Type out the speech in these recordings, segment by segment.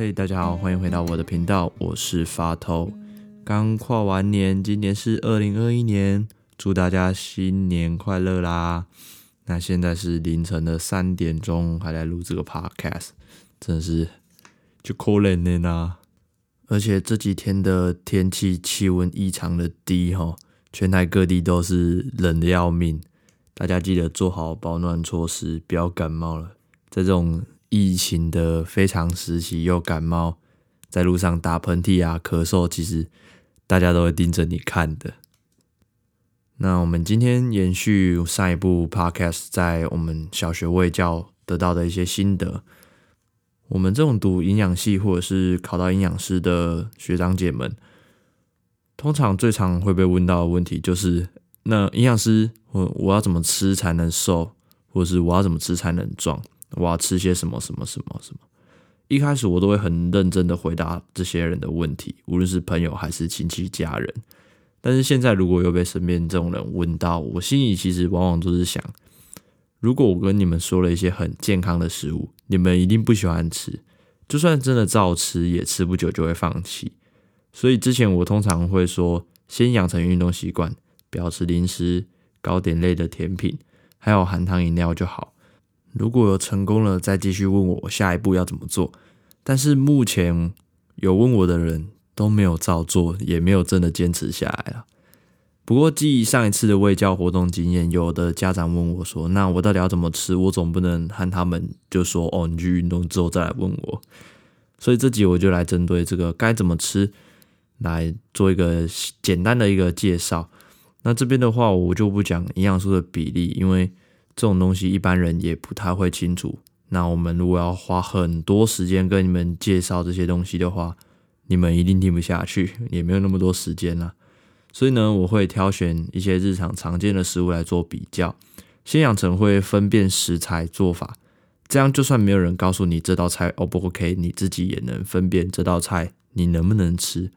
嗨，大家好，欢迎回到我的频道，我是发头。刚跨完年，今年是二零二一年，祝大家新年快乐啦！那现在是凌晨的三点钟，还来录这个 podcast，真是就可怜的呢。而且这几天的天气气温异常的低哈，全台各地都是冷的要命，大家记得做好保暖措施，不要感冒了。在这种疫情的非常时期，又感冒，在路上打喷嚏啊、咳嗽，其实大家都会盯着你看的。那我们今天延续上一部 podcast，在我们小学卫教得到的一些心得。我们这种读营养系或者是考到营养师的学长姐们，通常最常会被问到的问题就是：那营养师，我我要怎么吃才能瘦，或者是我要怎么吃才能壮？我要吃些什么什么什么什么？一开始我都会很认真的回答这些人的问题，无论是朋友还是亲戚家人。但是现在如果又被身边这种人问到，我心里其实往往都是想：如果我跟你们说了一些很健康的食物，你们一定不喜欢吃，就算真的照吃，也吃不久就会放弃。所以之前我通常会说，先养成运动习惯，不要吃零食、糕点类的甜品，还有含糖饮料就好。如果有成功了，再继续问我下一步要怎么做。但是目前有问我的人都没有照做，也没有真的坚持下来了。不过，基于上一次的卫教活动经验，有的家长问我说：“那我到底要怎么吃？我总不能和他们就说哦，你去运动之后再来问我。”所以这集我就来针对这个该怎么吃来做一个简单的一个介绍。那这边的话，我就不讲营养素的比例，因为。这种东西一般人也不太会清楚。那我们如果要花很多时间跟你们介绍这些东西的话，你们一定听不下去，也没有那么多时间了。所以呢，我会挑选一些日常常见的食物来做比较，先养成会分辨食材做法，这样就算没有人告诉你这道菜 O 不 OK，你自己也能分辨这道菜你能不能吃。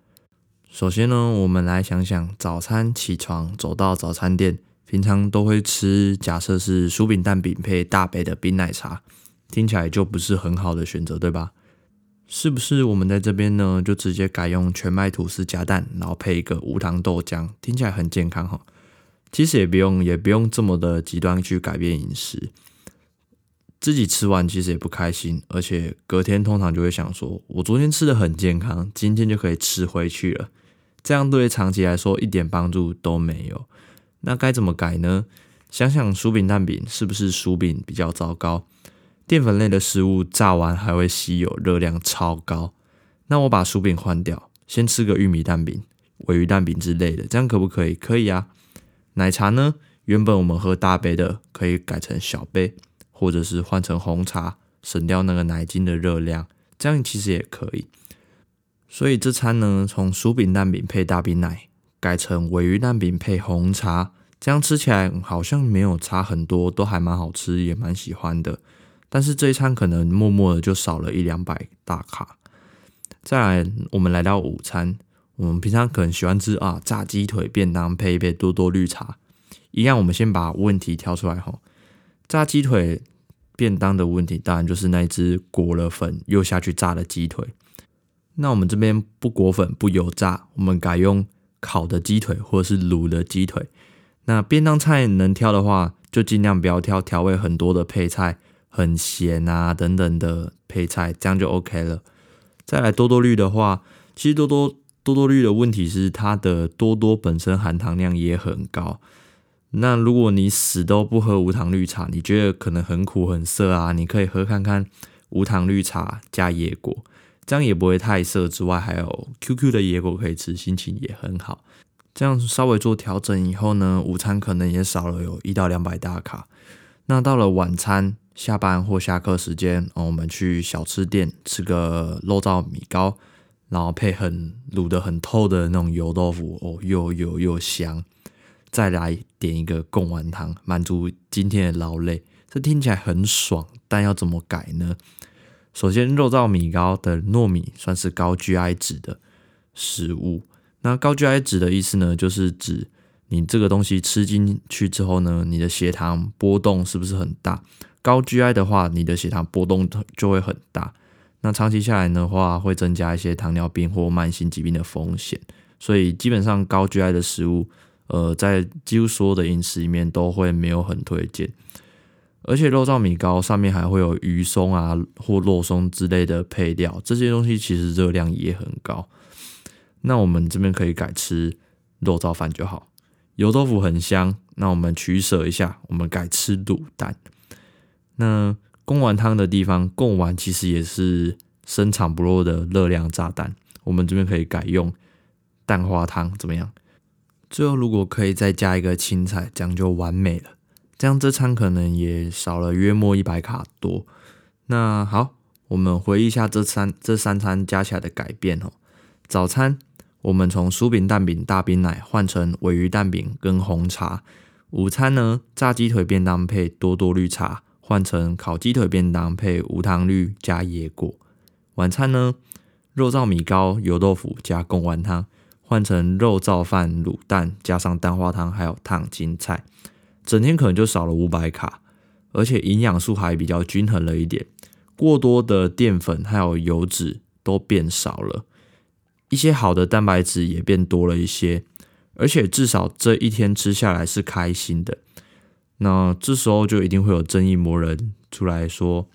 首先呢，我们来想想早餐起床走到早餐店。平常都会吃，假设是薯饼蛋饼配大杯的冰奶茶，听起来就不是很好的选择，对吧？是不是我们在这边呢，就直接改用全麦吐司加蛋，然后配一个无糖豆浆，听起来很健康哈。其实也不用，也不用这么的极端去改变饮食，自己吃完其实也不开心，而且隔天通常就会想说，我昨天吃的很健康，今天就可以吃回去了，这样对长期来说一点帮助都没有。那该怎么改呢？想想薯饼蛋饼是不是薯饼比较糟糕？淀粉类的食物炸完还会吸油，热量超高。那我把薯饼换掉，先吃个玉米蛋饼、鮪鱼蛋饼之类的，这样可不可以？可以啊。奶茶呢？原本我们喝大杯的，可以改成小杯，或者是换成红茶，省掉那个奶精的热量，这样其实也可以。所以这餐呢，从薯饼蛋饼配大冰奶。改成鮪鱼蛋饼配红茶，这样吃起来好像没有差很多，都还蛮好吃，也蛮喜欢的。但是这一餐可能默默的就少了一两百大卡。再来，我们来到午餐，我们平常可能喜欢吃啊炸鸡腿便当配一杯多多绿茶，一样。我们先把问题挑出来哈，炸鸡腿便当的问题，当然就是那只裹了粉又下去炸的鸡腿。那我们这边不裹粉不油炸，我们改用。烤的鸡腿或者是卤的鸡腿，那便当菜能挑的话，就尽量不要挑调味很多的配菜，很咸啊等等的配菜，这样就 OK 了。再来多多绿的话，其实多多多多绿的问题是它的多多本身含糖量也很高。那如果你死都不喝无糖绿茶，你觉得可能很苦很涩啊，你可以喝看看无糖绿茶加椰果。这样也不会太涩，之外还有 QQ 的野果可以吃，心情也很好。这样稍微做调整以后呢，午餐可能也少了有一到两百大卡。那到了晚餐，下班或下课时间，哦我们去小吃店吃个肉燥米糕，然后配很卤得很透的那种油豆腐，哦，又油又香。再来点一个贡丸汤，满足今天的劳累。这听起来很爽，但要怎么改呢？首先，肉燥米糕的糯米算是高 GI 值的食物。那高 GI 值的意思呢，就是指你这个东西吃进去之后呢，你的血糖波动是不是很大？高 GI 的话，你的血糖波动就会很大。那长期下来的话，会增加一些糖尿病或慢性疾病的风险。所以基本上高 GI 的食物，呃，在几乎所有的饮食里面都会没有很推荐。而且肉燥米糕上面还会有鱼松啊或肉松之类的配料，这些东西其实热量也很高。那我们这边可以改吃肉燥饭就好。油豆腐很香，那我们取舍一下，我们改吃卤蛋。那贡丸汤的地方，贡丸其实也是深藏不露的热量炸弹，我们这边可以改用。蛋花汤怎么样？最后如果可以再加一个青菜，这样就完美了。这样这餐可能也少了约莫一百卡多。那好，我们回忆一下这三这三餐加起来的改变哦。早餐我们从酥饼蛋饼大冰奶换成鮪鱼蛋饼跟红茶。午餐呢，炸鸡腿便当配多多绿茶换成烤鸡腿便当配无糖绿加椰果。晚餐呢，肉燥米糕油豆腐加贡丸汤。换成肉燥饭、卤蛋，加上蛋花汤，还有烫青菜，整天可能就少了五百卡，而且营养素还比较均衡了一点。过多的淀粉还有油脂都变少了，一些好的蛋白质也变多了一些，而且至少这一天吃下来是开心的。那这时候就一定会有正义魔人出来说：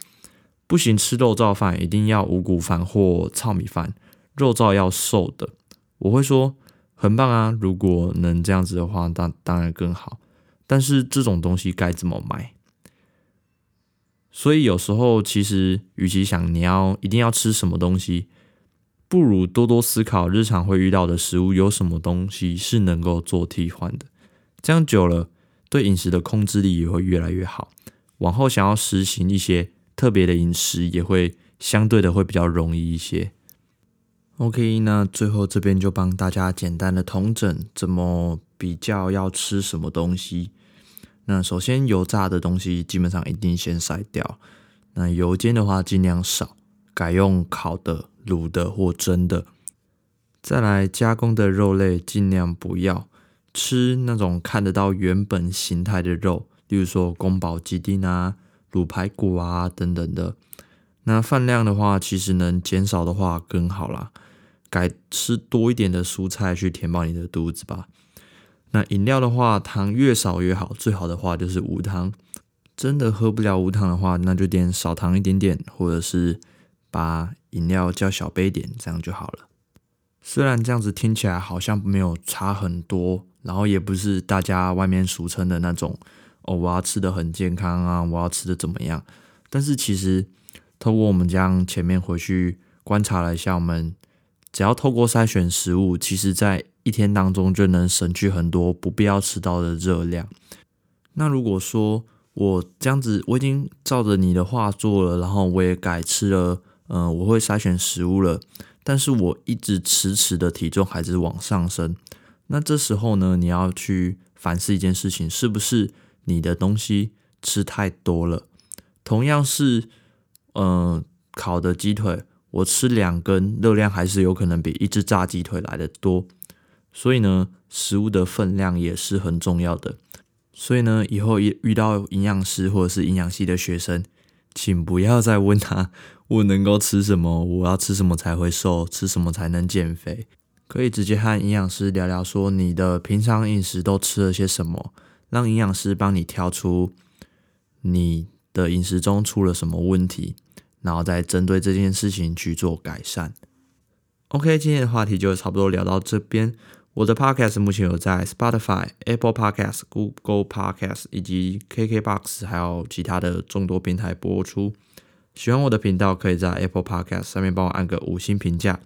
不行，吃肉燥饭一定要五谷饭或糙米饭，肉燥要瘦的。我会说很棒啊！如果能这样子的话，当当然更好。但是这种东西该怎么买？所以有时候其实，与其想你要一定要吃什么东西，不如多多思考日常会遇到的食物有什么东西是能够做替换的。这样久了，对饮食的控制力也会越来越好。往后想要实行一些特别的饮食，也会相对的会比较容易一些。OK，那最后这边就帮大家简单的统整，怎么比较要吃什么东西。那首先油炸的东西基本上一定先筛掉，那油煎的话尽量少，改用烤的、卤的或蒸的。再来加工的肉类尽量不要吃那种看得到原本形态的肉，例如说宫保鸡丁啊、卤排骨啊等等的。那饭量的话，其实能减少的话更好啦。改吃多一点的蔬菜去填饱你的肚子吧。那饮料的话，糖越少越好，最好的话就是无糖。真的喝不了无糖的话，那就点少糖一点点，或者是把饮料叫小杯点，这样就好了。虽然这样子听起来好像没有差很多，然后也不是大家外面俗称的那种哦，我要吃的很健康啊，我要吃的怎么样？但是其实透过我们这样前面回去观察了一下，我们。只要透过筛选食物，其实在一天当中就能省去很多不必要吃到的热量。那如果说我这样子，我已经照着你的话做了，然后我也改吃了，嗯、我会筛选食物了，但是我一直迟迟的体重还是往上升。那这时候呢，你要去反思一件事情，是不是你的东西吃太多了？同样是，嗯、呃，烤的鸡腿。我吃两根，热量还是有可能比一只炸鸡腿来的多，所以呢，食物的分量也是很重要的。所以呢，以后遇遇到营养师或者是营养系的学生，请不要再问他我能够吃什么，我要吃什么才会瘦，吃什么才能减肥。可以直接和营养师聊聊，说你的平常饮食都吃了些什么，让营养师帮你挑出你的饮食中出了什么问题。然后再针对这件事情去做改善。OK，今天的话题就差不多聊到这边。我的 Podcast 目前有在 Spotify、Apple Podcast、Google Podcast 以及 KKBox，还有其他的众多平台播出。喜欢我的频道，可以在 Apple Podcast 上面帮我按个五星评价，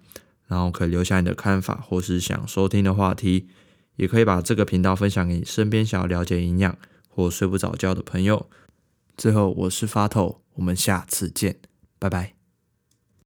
然后可以留下你的看法或是想收听的话题，也可以把这个频道分享给你身边想要了解营养或睡不着觉的朋友。最后，我是发头，我们下次见。拜拜。